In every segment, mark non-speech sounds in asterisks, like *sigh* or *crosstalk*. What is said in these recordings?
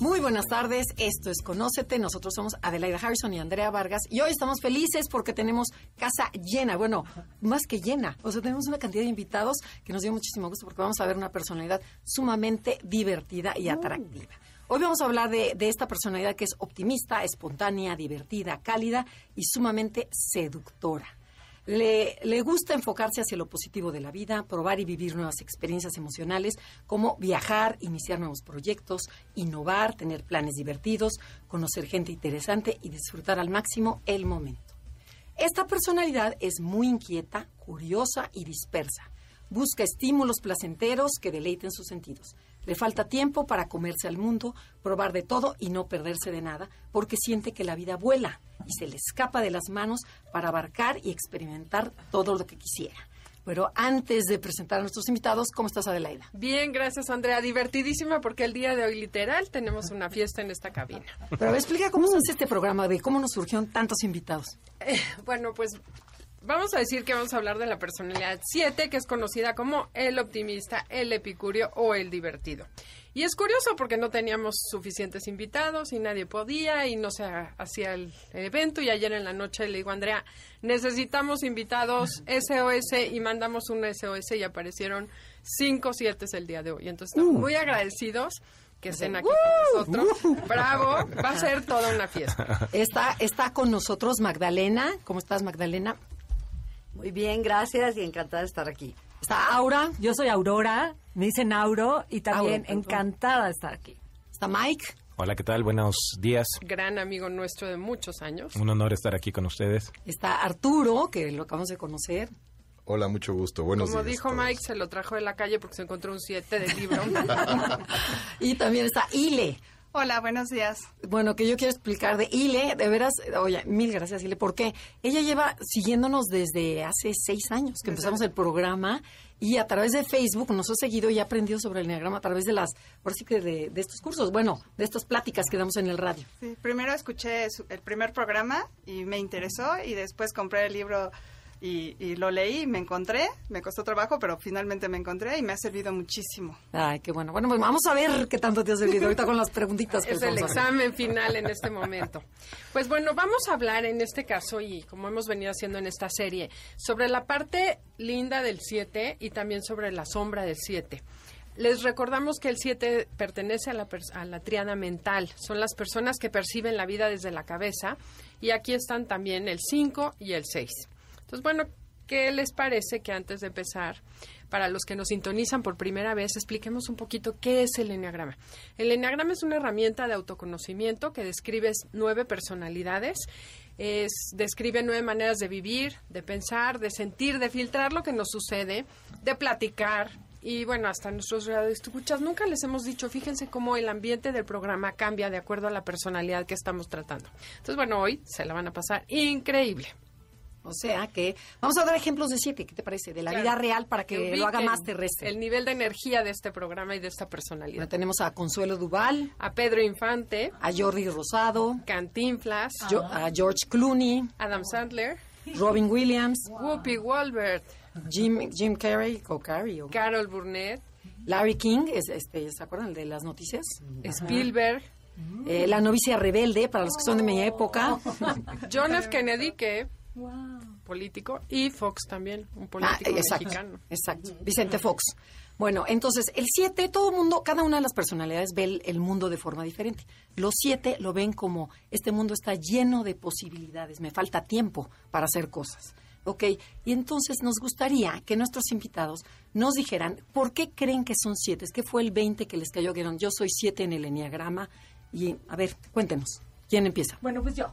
Muy buenas tardes, esto es Conócete, nosotros somos Adelaida Harrison y Andrea Vargas y hoy estamos felices porque tenemos casa llena, bueno, más que llena, o sea, tenemos una cantidad de invitados que nos dio muchísimo gusto porque vamos a ver una personalidad sumamente divertida y atractiva. Hoy vamos a hablar de, de esta personalidad que es optimista, espontánea, divertida, cálida y sumamente seductora. Le, gusta enfocarse hacia lo positivo de la vida, probar y vivir nuevas experiencias emocionales, como viajar, iniciar nuevos proyectos, innovar, tener planes divertidos, conocer gente interesante y disfrutar al máximo el momento. Esta personalidad es muy inquieta, curiosa y dispersa. Busca estímulos placenteros que deleiten sus sentidos. Le falta tiempo para comerse al mundo, probar de todo y no perderse de nada, porque siente que la vida vuela y se le escapa de las manos para abarcar y experimentar todo lo que quisiera. Pero antes de presentar a nuestros invitados, ¿cómo estás, Adelaida? Bien, gracias, Andrea. Divertidísima porque el día de hoy, literal, tenemos una fiesta en esta cabina. Pero explica cómo se hace este programa, de cómo nos surgieron tantos invitados. Eh, bueno, pues vamos a decir que vamos a hablar de la personalidad 7, que es conocida como el optimista, el epicurio o el divertido. Y es curioso porque no teníamos suficientes invitados y nadie podía y no se hacía el evento. Y ayer en la noche le digo, Andrea, necesitamos invitados *laughs* SOS y mandamos un SOS y aparecieron cinco siete el día de hoy. Entonces estamos muy agradecidos que estén aquí con nosotros. Bravo, va a ser toda una fiesta. Está, está con nosotros Magdalena. ¿Cómo estás, Magdalena? Muy bien, gracias y encantada de estar aquí. Está Aura. Yo soy Aurora, me dicen Auro y también Aura, encantada de estar aquí. Está Mike. Hola, ¿qué tal? Buenos días. Gran amigo nuestro de muchos años. Un honor estar aquí con ustedes. Está Arturo, que lo acabamos de conocer. Hola, mucho gusto. Buenos Como días. dijo todos. Mike, se lo trajo de la calle porque se encontró un 7 del libro. *laughs* *laughs* y también está Ile. Hola, buenos días. Bueno, que yo quiero explicar de Ile, de veras, oye, mil gracias Ile, porque ella lleva siguiéndonos desde hace seis años que empezamos el programa y a través de Facebook nos ha seguido y ha aprendido sobre el Enneagrama a través de las, ahora sí que de, de estos cursos, bueno, de estas pláticas que damos en el radio. Sí, primero escuché su- el primer programa y me interesó y después compré el libro y, y lo leí y me encontré. Me costó trabajo, pero finalmente me encontré y me ha servido muchísimo. Ay, qué bueno. Bueno, pues vamos a ver qué tanto te ha servido ahorita con las preguntitas *laughs* que es el examen final en este momento. Pues bueno, vamos a hablar en este caso y como hemos venido haciendo en esta serie, sobre la parte linda del 7 y también sobre la sombra del 7. Les recordamos que el 7 pertenece a la, a la triada mental. Son las personas que perciben la vida desde la cabeza. Y aquí están también el 5 y el 6. Entonces, bueno, ¿qué les parece que antes de empezar, para los que nos sintonizan por primera vez, expliquemos un poquito qué es el enneagrama? El enneagrama es una herramienta de autoconocimiento que describe nueve personalidades. Es, describe nueve maneras de vivir, de pensar, de sentir, de filtrar lo que nos sucede, de platicar, y bueno, hasta nuestros radioescuchas nunca les hemos dicho, fíjense cómo el ambiente del programa cambia de acuerdo a la personalidad que estamos tratando. Entonces, bueno, hoy se la van a pasar increíble. O sea que vamos a dar ejemplos de siete, ¿qué te parece? De la Claro. vida real para que, lo haga más terrestre. El nivel de energía de este programa y de esta personalidad. Bueno, tenemos a Consuelo Duval, A Pedro Infante, a Jordi Rosado, Cantinflas, Jo- a George Clooney, Adam Sandler, Robin Williams, Whoopi Goldberg, Jim, Jim Carrey, o Carrey, o Carol Burnett, Larry King, es, este, ¿se acuerdan el de las noticias? Spielberg, Eh, la novicia rebelde, para los que son de mi época. *laughs* John F. Kennedy, que político, y Fox también, un Ah, político exacto, mexicano. exacto. Vicente Fox. Bueno, entonces, el 7, todo el mundo, cada una de las personalidades ve el, el mundo de forma diferente. Los 7 lo ven como, este mundo está lleno de posibilidades, me falta tiempo para hacer cosas. ¿Ok? Y entonces nos gustaría que nuestros invitados nos dijeran por qué creen que son 7, ¿Qué fue el 20 que les cayó? Que dijeron, yo soy 7 en el Enneagrama. Y, a ver, cuéntenos, ¿quién empieza? Bueno, pues yo.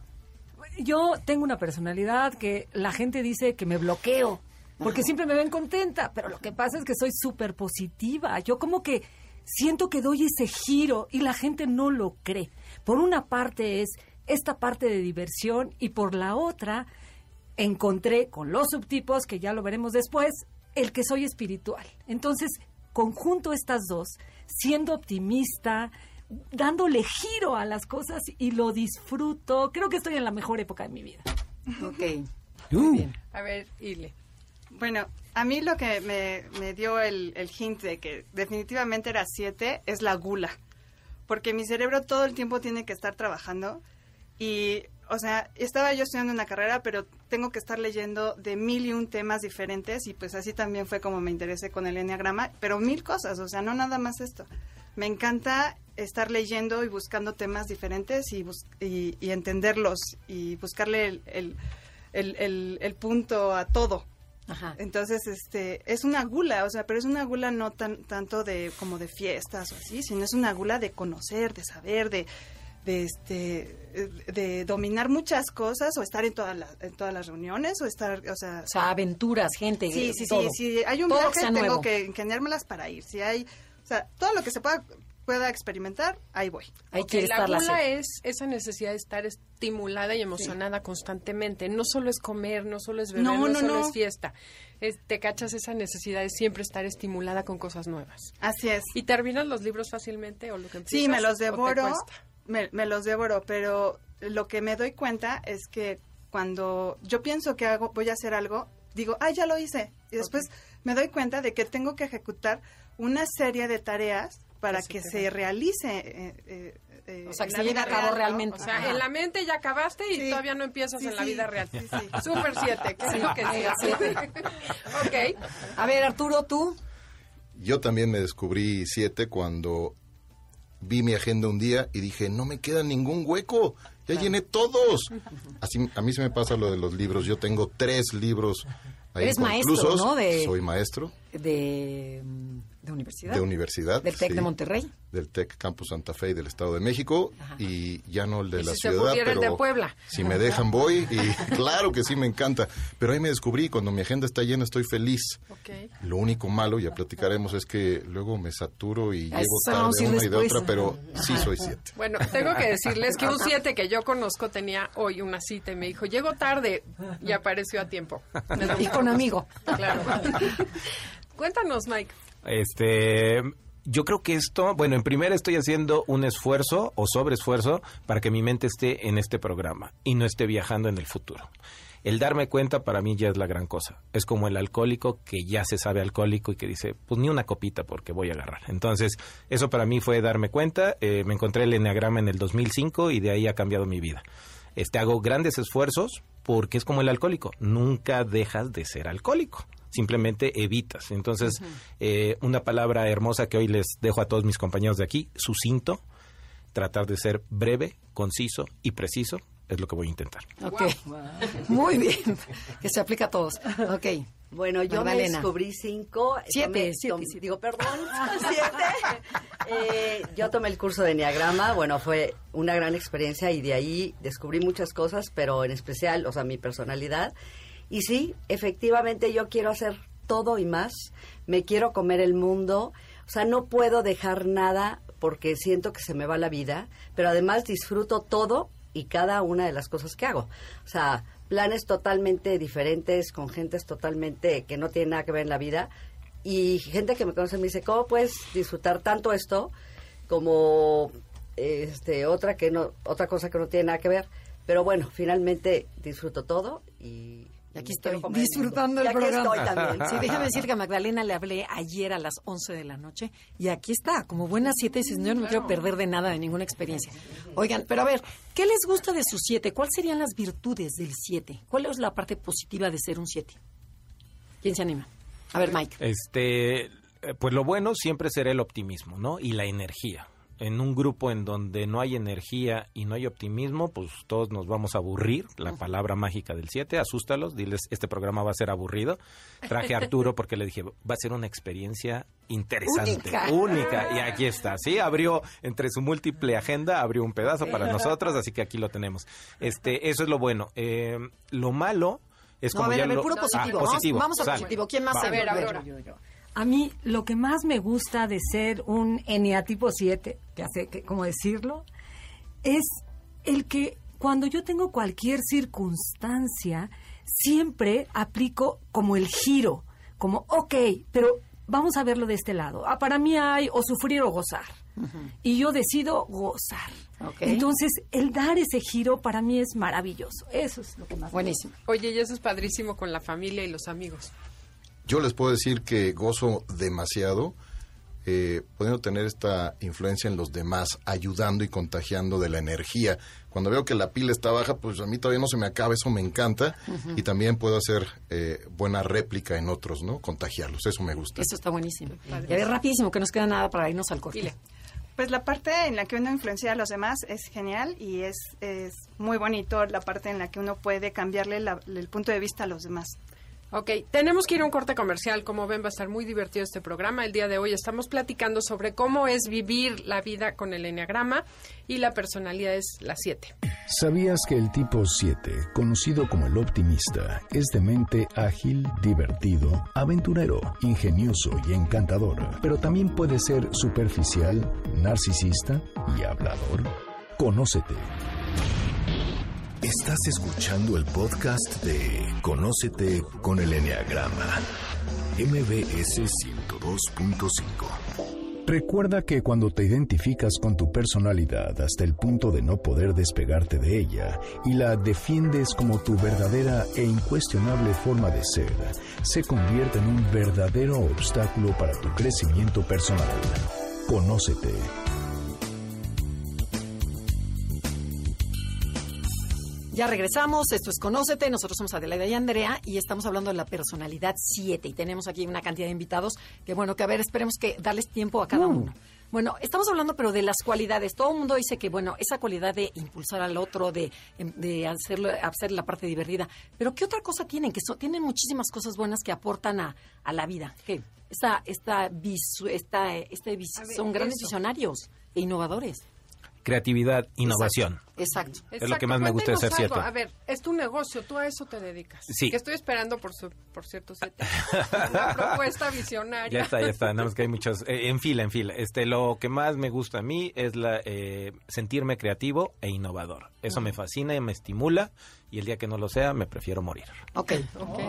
Yo tengo una personalidad que la gente dice que me bloqueo, porque siempre me ven contenta, pero lo que pasa es que soy súper positiva. Yo como que siento que doy ese giro y la gente no lo cree. Por una parte es esta parte de diversión y por la otra encontré con los subtipos, que ya lo veremos después, el que soy espiritual. Entonces, conjunto estas dos, siendo optimista, dándole giro a las cosas y lo disfruto. Creo que estoy en la mejor época de mi vida. Ok. *laughs* A ver, Ile. Bueno, a mí lo que me, me dio el, el hint de que definitivamente era siete es la gula. Porque mi cerebro todo el tiempo tiene que estar trabajando. Y, o sea, estaba yo estudiando una carrera, pero tengo que estar leyendo de mil y un temas diferentes. Y pues así también fue como me interesé con el enneagrama. Pero mil cosas, o sea, no nada más esto. Me encanta estar leyendo y buscando temas diferentes y, bus- y, y entenderlos y buscarle el, el, el, el- el punto a todo. Ajá. Entonces, este, es una gula, o sea, pero es una gula no tan tanto de como de fiestas o así, sino es una gula de conocer, de saber, de de este de dominar muchas cosas o estar en todas las en todas las reuniones o estar, o sea, O sea, aventuras, gente, sí, sí, todo. sí, si hay un Todo que viaje sea tengo nuevo. que ingeniármelas para ir. Si hay, o sea, todo lo que se pueda pueda experimentar, ahí voy. Ahí Ok, quiere la la gula sed. es esa necesidad de estar estimulada y emocionada constantemente. No solo es comer, no solo es beber, No, no, no, solo no. es fiesta. Es- te cachas esa necesidad de siempre estar estimulada con cosas nuevas. Así es. ¿Y terminas los libros fácilmente o lo que empiezas? Sí, me los devoro, me, me los devoro, pero lo que me doy cuenta es que cuando yo pienso que hago, voy a hacer algo, digo, ay, ya lo hice. Y después me doy cuenta de que tengo que ejecutar una serie de tareas para que se realice. eh, eh, eh, O sea, que en se la lleve vida a cabo real, ¿no? realmente. O sea, Ajá. en la mente ya acabaste y Sí. todavía no empiezas Sí, en la sí. vida real. Sí, sí. Super 7, que es lo que digas. *laughs* ok. A ver, Arturo, tú. Yo también me descubrí siete cuando vi mi agenda un día y dije, no me queda ningún hueco, ya llené todos. Así, a mí se me pasa lo de los libros, yo tengo tres libros ahí Eres maestro. ¿no? De- Soy maestro De, mm, de universidad. de universidad. Del TEC de sí, Monterrey. Del TEC Campus Santa Fe y del Estado de México y ya no el de Y la si se ciudad, el pero de Puebla. si me dejan voy y *laughs* *laughs* claro que sí me encanta. Pero ahí me descubrí, cuando mi agenda está llena estoy feliz. Ok. Lo único malo, ya platicaremos, es que luego me saturo y A llego eso tarde de ir una y de después. otra, pero sí soy siete. Bueno, tengo que decirles que un 7 que yo conozco tenía hoy una cita y me dijo, llego tarde y apareció a tiempo. Y con amigo. Claro. *laughs* Cuéntanos, Mike. Este, yo creo que esto, bueno, en primera estoy haciendo un esfuerzo o sobreesfuerzo para que mi mente esté en este programa y no esté viajando en el futuro. El darme cuenta para mí ya es la gran cosa. Es como el alcohólico que ya se sabe alcohólico y que dice, pues ni una copita porque voy a agarrar. Entonces, eso para mí fue darme cuenta. Eh, me encontré el enneagrama en el 2005 y de ahí ha cambiado mi vida. Este, hago grandes esfuerzos porque es como el alcohólico. Nunca dejas de ser alcohólico. Simplemente evitas. Entonces, eh, una palabra hermosa que hoy les dejo a todos mis compañeros de aquí, sucinto, tratar de ser breve, conciso y preciso, es lo que voy a intentar. Ok. Muy bien. Que se aplica a todos. Ok. Bueno, yo me descubrí cinco. Siete, Tomé- siete, siete. Digo, perdón, *laughs* siete. Eh, yo tomé el curso de Enneagrama. Bueno, fue una gran experiencia y de ahí descubrí muchas cosas, pero en especial, o sea, mi personalidad. Y sí, efectivamente yo quiero hacer todo y más. Me quiero comer el mundo. O sea, no puedo dejar nada porque siento que se me va la vida, pero además disfruto todo y cada una de las cosas que hago. O sea, planes totalmente diferentes, con gentes totalmente que no tienen nada que ver en la vida. Y gente que me conoce me dice, ¿cómo puedes disfrutar tanto esto como este otra que no otra cosa que no tiene nada que ver? Pero bueno, finalmente disfruto todo y Y aquí estoy disfrutando el Y aquí programa. estoy también. Sí, *laughs* déjame decir que a Magdalena le hablé ayer a las 11 de la noche y aquí está, como buena siete, dices, yo no me quiero perder de nada, de ninguna experiencia. Oigan, pero a ver, ¿qué les gusta de su siete? ¿Cuáles serían las virtudes del siete? ¿Cuál es la parte positiva de ser un siete? ¿Quién se anima? A ver, Mike. Este, eh, pues lo bueno siempre será el optimismo, ¿no? Y la energía. En un grupo en donde no hay energía y no hay optimismo, pues todos nos vamos a aburrir. La palabra mágica del 7, asústalos, diles, este programa va a ser aburrido. Traje a Arturo porque le dije, va a ser una experiencia interesante, Única. única. Y aquí está, sí, abrió entre su múltiple agenda, abrió un pedazo para nosotros, así que aquí lo tenemos. Este, eso es lo bueno. Eh, lo malo es No, como a ver, ya a ver, lo- puro Ah, positivo. Vamos- a positivo. ¿Quién más? Va. se A ver, vuelve? Aurora. A mí lo que más me gusta de ser un eneatipo 7, que hace, que, ¿cómo decirlo? Es el que cuando yo tengo cualquier circunstancia, siempre aplico como el giro, como, ok, pero vamos a verlo de este lado. Ah, para mí hay o sufrir o gozar. Y yo decido gozar. Ok. Entonces, el dar ese giro para mí es maravilloso. Eso es lo que más me Buenísimo. Oye, y eso es padrísimo con la familia y los amigos. Yo les puedo decir que gozo demasiado eh, pudiendo tener esta influencia en los demás, ayudando y contagiando de la energía. Cuando veo que la pila está baja, pues a mí todavía no se me acaba, eso me encanta. Y también puedo hacer eh, buena réplica en otros, ¿no? Contagiarlos, eso me gusta. Eso está buenísimo. Y a ver, rapidísimo, que nos queda nada para irnos al corte. Pues la parte en la que uno influencia a los demás es genial y es, es muy bonito la parte en la que uno puede cambiarle la- el punto de vista a los demás. Ok, tenemos que ir a un corte comercial. Como ven, va a estar muy divertido este programa. El día de hoy estamos platicando sobre cómo es vivir la vida con el enneagrama y la personalidad es la 7. ¿Sabías que el tipo 7, conocido como el optimista, es de mente ágil, divertido, aventurero, ingenioso y encantador, pero también puede ser superficial, narcisista y hablador? Conócete. Estás escuchando el podcast de Conócete con el Enneagrama, MBS 102.5. Recuerda que cuando te identificas con tu personalidad hasta el punto de no poder despegarte de ella y la defiendes como tu verdadera e incuestionable forma de ser, se convierte en un verdadero obstáculo para tu crecimiento personal. Conócete. Ya regresamos, esto es Conócete, nosotros somos Adelaida y Andrea y estamos hablando de la personalidad 7 y tenemos aquí una cantidad de invitados que bueno, que a ver, esperemos que darles tiempo a cada uno. Bueno, estamos hablando pero de las cualidades. Todo el mundo dice que bueno, esa cualidad de impulsar al otro, de, em, de hacerlo, hacer la parte divertida. Pero ¿qué otra cosa tienen? Que so- tienen muchísimas cosas buenas que aportan a, a la vida. ¿Qué? Esta, esta, visu- esta, este vis- A ver, son grandes eso. visionarios e innovadores. Creatividad, innovación. Exacto. Es lo que más me gusta de ser algo. cierto. A ver, es tu negocio, tú a eso te dedicas. Sí. Que estoy esperando, por, su, por cierto. *laughs* Una propuesta visionaria. Ya está, ya está. Nada más que hay muchos. eh, en fila, en fila. Este, lo que más me gusta a mí es la eh, sentirme creativo e innovador. Eso me fascina y me estimula. Y el día que no lo sea, me prefiero morir. Ok. Ok.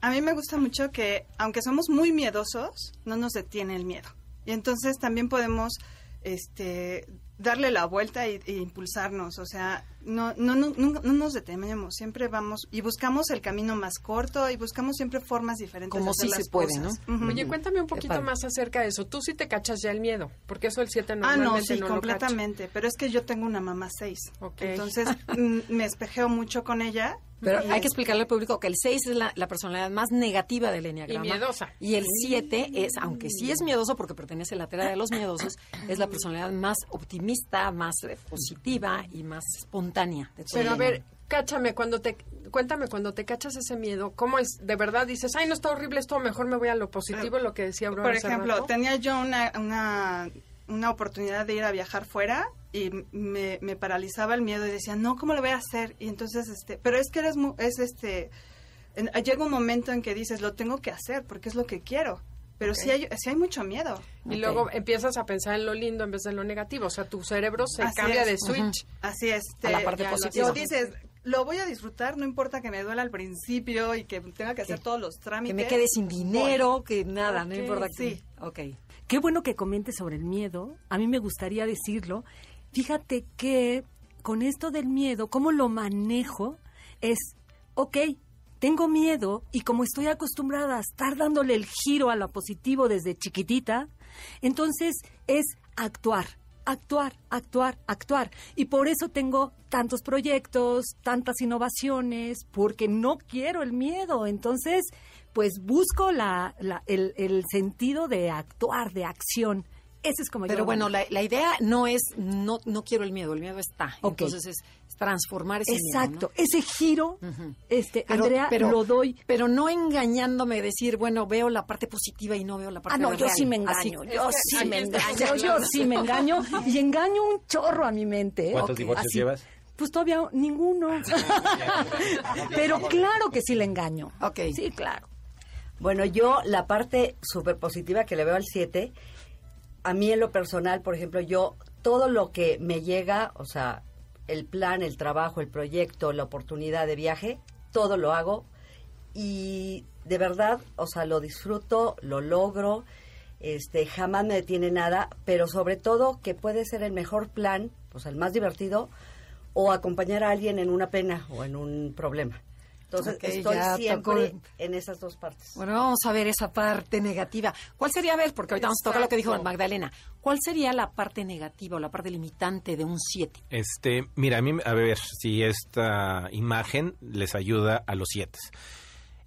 A mí me gusta mucho que, aunque somos muy miedosos, no nos detiene el miedo. Y entonces también podemos este, darle la vuelta y- e, impulsarnos. O sea, no, no, no, no, no nos detenemos, siempre vamos y buscamos el camino más corto y buscamos siempre formas diferentes Como de hacer sí las se puede, cosas. ¿no? Oye, cuéntame un poquito más acerca de eso. Tú sí te cachas ya el miedo, porque eso el 7 Ah, normalmente no, sí, no lo completamente. Pero es que yo tengo una mamá seis. Ok. Entonces *laughs* mm, me espejeo mucho con ella. Pero hay que explicarle al público que el 6 es la, la personalidad más negativa del enneagrama. Y miedosa. Y el 7 es, aunque sí es miedoso porque pertenece a la tierra de los miedosos, es la personalidad más optimista, más positiva y más espontánea. de todo Pero a ver, cáchame, cuando te, cuéntame, cuando te cachas ese miedo, ¿cómo es? ¿De verdad dices, ay, no está horrible esto, mejor me voy a lo positivo, lo que decía Aurora Por ejemplo, rato"? tenía yo una, una, una oportunidad de ir a viajar fuera y me, me paralizaba el miedo y decía, no, ¿cómo lo voy a hacer? Y entonces, este, pero es que eres, mu- es este, en- llega un momento en que dices, lo tengo que hacer porque es lo que quiero. Pero sí, hay, sí hay mucho miedo. Y luego empiezas a pensar en lo lindo en vez de lo negativo. O sea, tu cerebro se Así cambia es. de switch. Así es. A la parte lo positiva. O dices, lo voy a disfrutar, no importa que me duela al principio y que tenga que hacer Que- todos los Que trámites. me quede sin dinero, que nada, no importa que... sí. Ok. Qué bueno que comentes sobre el miedo. A mí me gustaría decirlo. Fíjate que con esto del miedo, cómo lo manejo es, ok, tengo miedo y como estoy acostumbrada a estar dándole el giro a lo positivo desde chiquitita, entonces es actuar, actuar, actuar, actuar. Y por eso tengo tantos proyectos, tantas innovaciones, porque no quiero el miedo. Entonces, pues busco la, el sentido de actuar, de acción. Ese es como yo Pero bueno, la, la idea no es, no, no quiero el miedo, el miedo está. Entonces es, transformar ese miedo, ¿no? Exacto, ese giro, este, Pero- Andrea, pero- lo doy. Pero no engañándome, decir, bueno, veo la parte positiva y no veo la parte Ah, no, yo real. sí me Así- engaño, yo sí me engaño, yo sí me engaño y engaño un chorro a mi mente. ¿eh? ¿Cuántos Ok, divorcios así. llevas? Pues todavía ninguno. *laughs* Pero claro que sí le engaño. Ok. Sí, claro. Bueno, yo la parte súper positiva que le veo al 7, a mí en lo personal, por ejemplo, yo todo lo que me llega, o sea, el plan, el trabajo, el proyecto, la oportunidad de viaje, todo lo hago y de verdad, o sea, lo disfruto, lo logro, este, jamás me detiene nada, pero sobre todo que puede ser el mejor plan, o sea, el más divertido, o acompañar a alguien en una pena o en un problema. Entonces, estoy siempre tocó. en esas dos partes. Bueno, vamos a ver esa parte negativa. ¿Cuál sería, a ver, porque ahorita vamos a tocar lo que dijo. Magdalena, ¿cuál sería la parte negativa o la parte limitante de un 7? Este, mira, a mí, a ver si esta imagen les ayuda a los siete.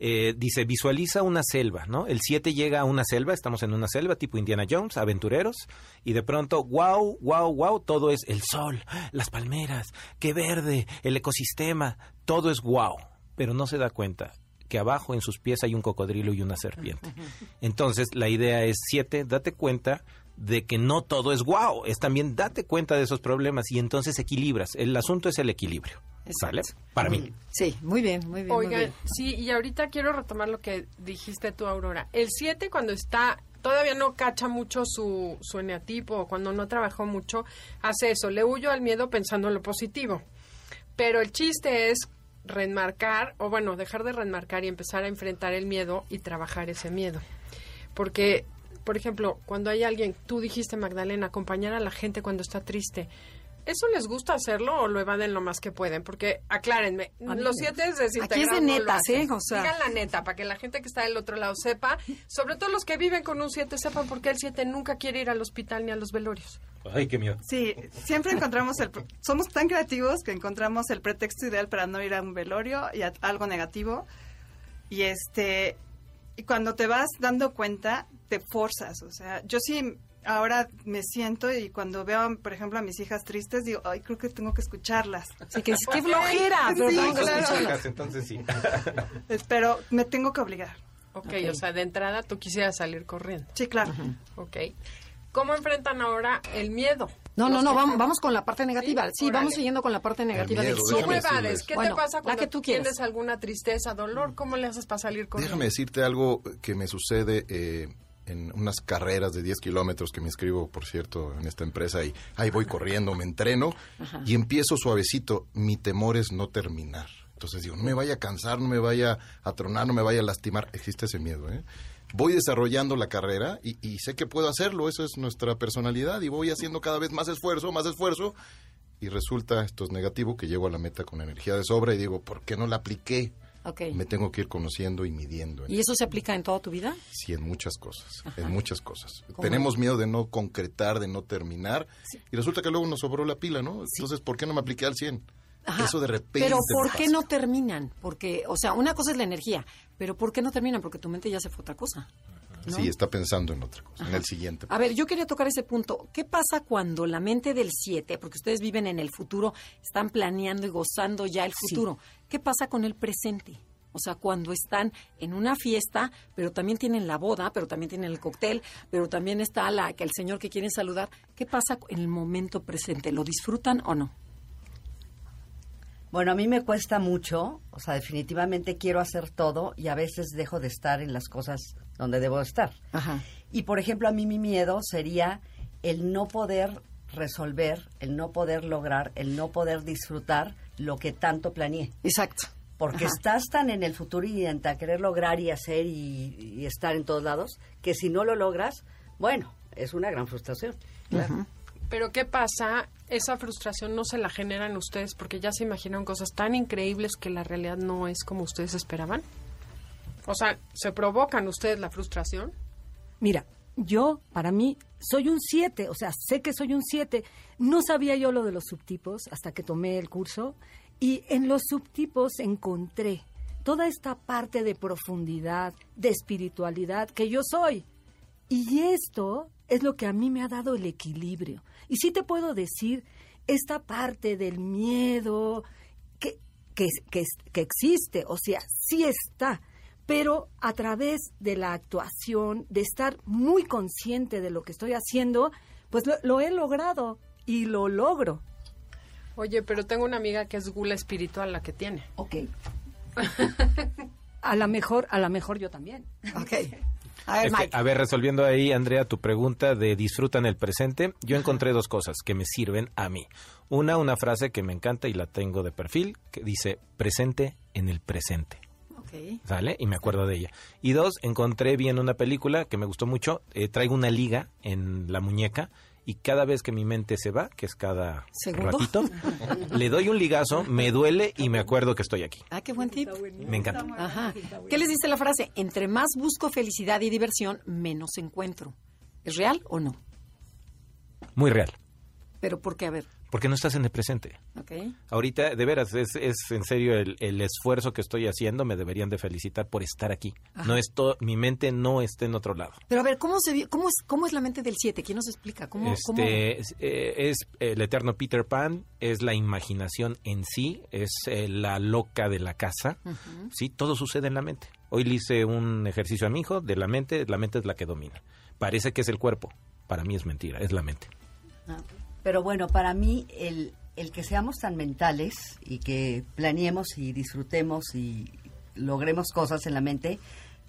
Eh, dice, visualiza una selva, ¿no? El 7 llega a una selva, estamos en una selva tipo Indiana Jones, aventureros, y de pronto, wow, wow, wow, todo es el sol, las palmeras, qué verde, el ecosistema, todo es wow, pero no se da cuenta que abajo en sus pies hay un cocodrilo y una serpiente. Entonces, la idea es, 7, date cuenta de que no todo es wow, es también date cuenta de esos problemas y entonces equilibras. El asunto es el equilibrio. ¿Sale? Para mí. Sí, muy bien, muy bien. muy Oigan, bien. sí, y ahorita quiero retomar lo que dijiste tú, Aurora. El 7 cuando está, todavía no cacha mucho su, su eneatipo, o cuando no trabajó mucho, hace eso, le huyo al miedo pensando en lo positivo. Pero el chiste es reenmarcar, o bueno, dejar de reenmarcar y empezar a enfrentar el miedo y trabajar ese miedo. Porque, por ejemplo, cuando hay alguien, tú dijiste, Magdalena, acompañar a la gente cuando está triste. ¿Eso les gusta hacerlo o lo evaden lo más que pueden? Porque, aclárenme, los siete es decir, Aquí es de netas, ¿eh? O sea- Digan la neta, para que la gente que está del otro lado sepa, sobre todo los que viven con un 7, sepan por qué el 7 nunca quiere ir al hospital ni a los velorios. Ay, qué miedo. Sí, siempre encontramos el... Somos tan creativos que encontramos el pretexto ideal para no ir a un velorio y a algo negativo. Y este... Y cuando te vas dando cuenta, te forzas. O sea, yo sí ahora me siento y cuando veo, por ejemplo, a mis hijas tristes, digo, ay, creo que tengo que escucharlas. Así que qué *laughs* flojera, pero Sí, tengo que claro. escucharlas. Entonces sí. Pero me tengo que obligar. Ok, o sea, de entrada tú quisieras salir corriendo. Sí, claro. Ok. ¿Cómo enfrentan ahora el miedo? No, no, no, que- vamos, vamos con la parte negativa. Sí, órale. vamos siguiendo con la parte negativa del miedo, ¿Cómo déjame 7. evades? decirles. ¿Qué Bueno, te pasa la cuando que tú tienes alguna tristeza, dolor? ¿Cómo le haces para salir corriendo? Déjame decirte algo que me sucede eh, en unas carreras de 10 kilómetros que me inscribo, por cierto, en esta empresa y ahí voy corriendo, me entreno y empiezo suavecito. Mi temor es no terminar. Entonces digo, no me vaya a cansar, no me vaya a tronar, no me vaya a lastimar. Existe ese miedo, ¿eh? Voy desarrollando la carrera y, y sé que puedo hacerlo, esa es nuestra personalidad y voy haciendo cada vez más esfuerzo, más esfuerzo y resulta, esto es negativo, que llego a la meta con energía de sobra y digo, ¿por qué no la apliqué? Ok. Me tengo que ir conociendo y midiendo. en ¿Y eso se aplica en toda tu vida? Sí, en muchas cosas, en muchas cosas. ¿Cómo? Tenemos miedo de no concretar, de no terminar, y resulta que luego nos sobró la pila, ¿no? Entonces, ¿por qué no me apliqué al 100? Ajá. Eso de repente. Pero ¿por qué no terminan? Porque, o sea, una cosa es la energía, pero ¿por qué no terminan? Porque tu mente ya se fue a otra cosa. ¿No? Sí, está pensando en otra cosa, en el siguiente. A ver, yo quería tocar ese punto. ¿Qué pasa cuando la mente del 7, porque ustedes viven en el futuro, están planeando y gozando ya el futuro? ¿Qué pasa con el presente? O sea, cuando están en una fiesta, pero también tienen la boda, pero también tienen el cóctel, pero también está la, que el señor que quieren saludar. ¿Qué pasa en el momento presente? ¿Lo disfrutan o no? Bueno, a mí me cuesta mucho, o sea, definitivamente quiero hacer todo y a veces dejo de estar en las cosas donde debo estar. Ajá. Y por ejemplo, a mí mi miedo sería el no poder resolver, el no poder lograr, el no poder disfrutar lo que tanto planeé. Exacto. Porque Ajá. estás tan en el futuro y en querer lograr y hacer y, y estar en todos lados, que si no lo logras, bueno, es una gran frustración. Claro. Pero ¿qué pasa? Esa frustración no se la generan ustedes porque ya se imaginan cosas tan increíbles que la realidad no es como ustedes esperaban. O sea, ¿se provocan ustedes la frustración? Mira, yo, para mí, soy un 7, o sea, sé que soy un 7. No sabía yo lo de los subtipos hasta que tomé el curso y en los subtipos encontré toda esta parte de profundidad, de espiritualidad que yo soy. Y esto es lo que a mí me ha dado el equilibrio. Y sí te puedo decir, esta parte del miedo que, que, que, que existe, o sea, sí está, pero a través de la actuación, de estar muy consciente de lo que estoy haciendo, pues lo, lo he logrado y lo logro. Oye, pero tengo una amiga que es gula espiritual la que tiene. Ok. *laughs* A lo mejor, a lo mejor yo también. Ok. A ver, Este, Mike. a ver, resolviendo ahí, Andrea, tu pregunta de disfrutan el presente, yo encontré dos cosas que me sirven a mí. Una, una frase que me encanta y la tengo de perfil, que dice presente en el presente. Ok. ¿Sale? Y me acuerdo de ella. Y dos, encontré bien una película que me gustó mucho. eh, traigo una liga en la muñeca y cada vez que mi mente se va, que es cada ¿Segundo? ratito, *laughs* le doy un ligazo, me duele y me acuerdo que estoy aquí. Ah, qué buen tip. Me encanta. Ajá. ¿Qué les dice la frase? Entre más busco felicidad y diversión, menos encuentro. ¿Es real o no? Muy real. Pero ¿por qué? A ver, Porque no estás en el presente. ¿ok? Ahorita, de veras, es, es en serio el, el esfuerzo que estoy haciendo. Me deberían de felicitar por estar aquí. No esto, mi mente no está en otro lado. Pero a ver, ¿cómo, se, cómo, es, cómo es la mente del 7? ¿Quién nos explica? ¿Cómo, cómo- Este, es, eh, es el eterno Peter Pan, es la imaginación en sí, es eh, la loca de la casa. Sí, todo sucede en la mente. Hoy le hice un ejercicio a mi hijo de la mente, la mente es la que domina. Parece que es el cuerpo, para mí es mentira, es la mente. Pero bueno, para mí el, el que seamos tan mentales y que planeemos y disfrutemos y logremos cosas en la mente,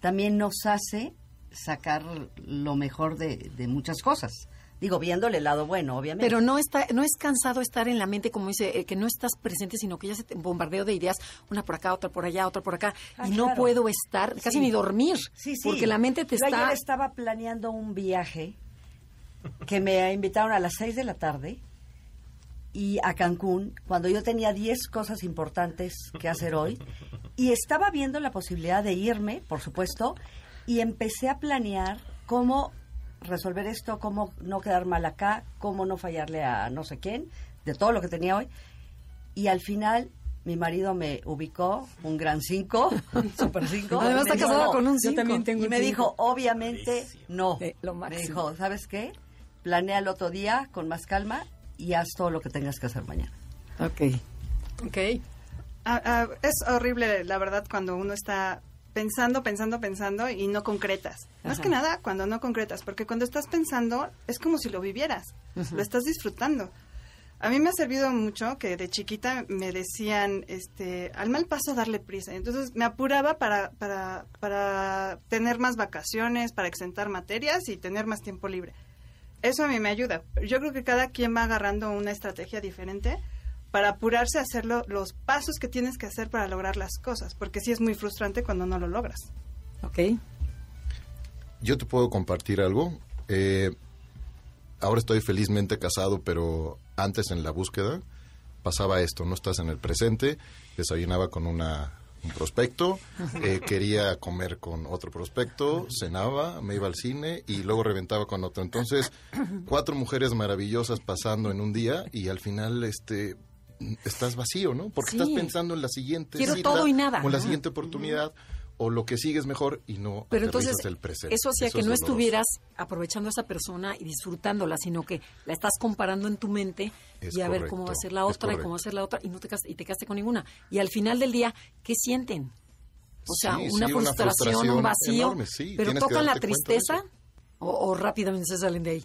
también nos hace sacar lo mejor de, de muchas cosas. Digo, viéndole el lado bueno, obviamente. Pero no está, no es cansado estar en la mente, como dice, eh, que no estás presente, sino que ya se te bombardeo de ideas, una por acá, otra por allá, otra por acá, Ah, y no puedo estar, casi Sí. ni dormir, Sí, sí. porque la mente te Yo está... ayer estaba planeando un viaje que me invitaron a las 6 de la tarde y a Cancún cuando yo tenía 10 cosas importantes que hacer hoy y estaba viendo la posibilidad de irme, por supuesto, y empecé a planear cómo resolver esto, cómo no quedar mal acá, cómo no fallarle a no sé quién, de todo lo que tenía hoy. Y al final mi marido me ubicó un gran 5, *laughs* super 5. Además está casado con un Yo cinco. también tengo Y un me cinco. dijo, obviamente, no. Eh, lo me máximo. dijo, ¿sabes qué? Planea el otro día con más calma y haz todo lo que tengas que hacer mañana. Ok. Ok. Ah, ah, es horrible, la verdad, cuando uno está pensando, pensando, pensando y no concretas. Más Ajá. que nada cuando no concretas, porque cuando estás pensando es como si lo vivieras, lo estás disfrutando. A mí me ha servido mucho que de chiquita me decían, este, al mal paso darle prisa. Entonces me apuraba para, para, para tener más vacaciones, para exentar materias y tener más tiempo libre. Eso a mí me ayuda. Yo creo que cada quien va agarrando una estrategia diferente para apurarse a hacer lo- los pasos que tienes que hacer para lograr las cosas, porque sí es muy frustrante cuando no lo logras. Ok. Yo te puedo compartir algo. Eh, ahora estoy felizmente casado, pero antes en la búsqueda pasaba esto. No estás en el presente. Desayunaba con una, un prospecto, eh, quería comer con otro prospecto, cenaba, me iba al cine y luego reventaba con otro. Entonces, cuatro mujeres maravillosas pasando en un día y al final, este estás vacío, ¿no? Porque Sí. estás pensando en la siguiente Quiero cita, todo y nada, o en la siguiente oportunidad o lo que sigue es mejor y no Pero entonces, aterrizas el presente. eso hacía que es no doloroso. estuvieras aprovechando a esa persona y disfrutándola, sino que la estás comparando en tu mente Es y a ver cómo va a ser la otra y cómo va a ser la otra y no te y te quedaste con ninguna. Y al final del día, ¿qué sienten? O sea, Sí, una, sí, una frustración, un vacío, enorme, sí, pero tocan la tristeza o, o rápidamente se salen de ahí.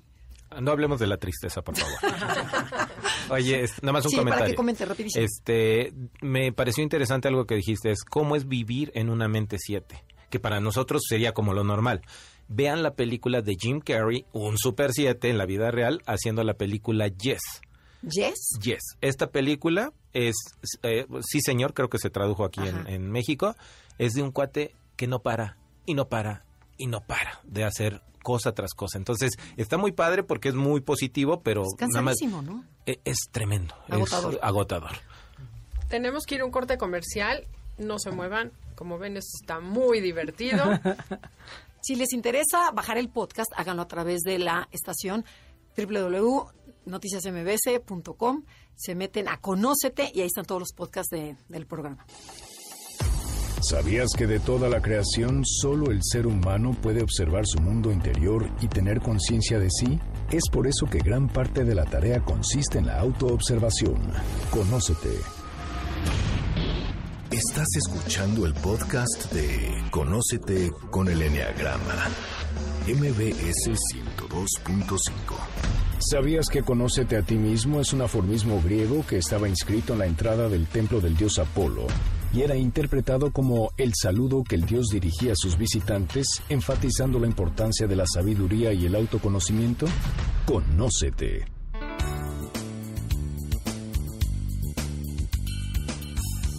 No hablemos de la tristeza, por favor. *laughs* Oye, es- nada más un Sí, para comentario. que comente rapidísimo. Este, me pareció interesante algo que dijiste, es cómo es vivir en una mente 7, que para nosotros sería como lo normal. Vean la película de Jim Carrey, un super 7 en la vida real, haciendo la película Yes. Yes. Yes. Esta película es, eh, sí señor, creo que se tradujo aquí en México, es de un cuate que no para y no para y no para de hacer cosa tras cosa. Entonces, está muy padre porque es muy positivo, pero Es nada más ¿no? e- es tremendo, Agotador. es agotador. Tenemos que ir a un corte comercial. No se muevan. Como ven, esto está muy divertido. *laughs* Si les interesa bajar el podcast, háganlo a través de la estación www.noticiasmbc.com. Se meten a Conócete y ahí están todos los podcasts de- del programa. ¿Sabías que de toda la creación solo el ser humano puede observar su mundo interior y tener conciencia de sí? Es por eso que gran parte de la tarea consiste en la autoobservación. Conócete. Estás escuchando el podcast de Conócete con el Enneagrama, MBS 102.5. ¿Sabías que Conócete a ti mismo es un aforismo griego que estaba inscrito en la entrada del templo del dios Apolo y era interpretado como el saludo que el dios dirigía a sus visitantes, enfatizando la importancia de la sabiduría y el autoconocimiento? Conócete.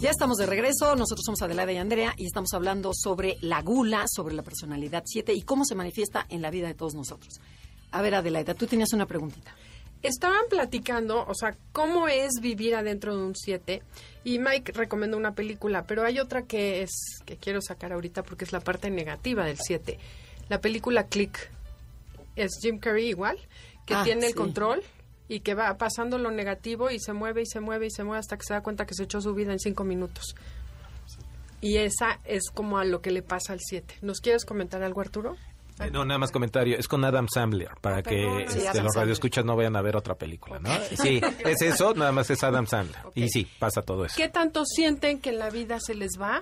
Ya estamos de regreso, nosotros somos Adelaida y Andrea y estamos hablando sobre la gula, sobre la personalidad 7 y cómo se manifiesta en la vida de todos nosotros. A ver, Adelaida, tú tenías una preguntita. Estaban platicando, o sea, cómo es vivir adentro de un 7 y Mike recomendó una película, pero hay otra que es que quiero sacar ahorita porque es la parte negativa del 7. La película Click es Jim Carrey igual, que Ah, tiene el control y que va pasando lo negativo y se mueve y se mueve y se mueve hasta que se da cuenta que se echó su vida en cinco minutos. Y esa es como a lo que le pasa al 7. ¿Nos quieres comentar algo, Arturo? Eh, No, nada más comentario. Es con Adam Sandler, para que este, Sí, los Sandler. radioescuchas no vayan a ver otra película, ¿no? Sí, es eso, nada más es Adam Sandler. Y sí, pasa todo eso. ¿Qué tanto sienten que en la vida se les va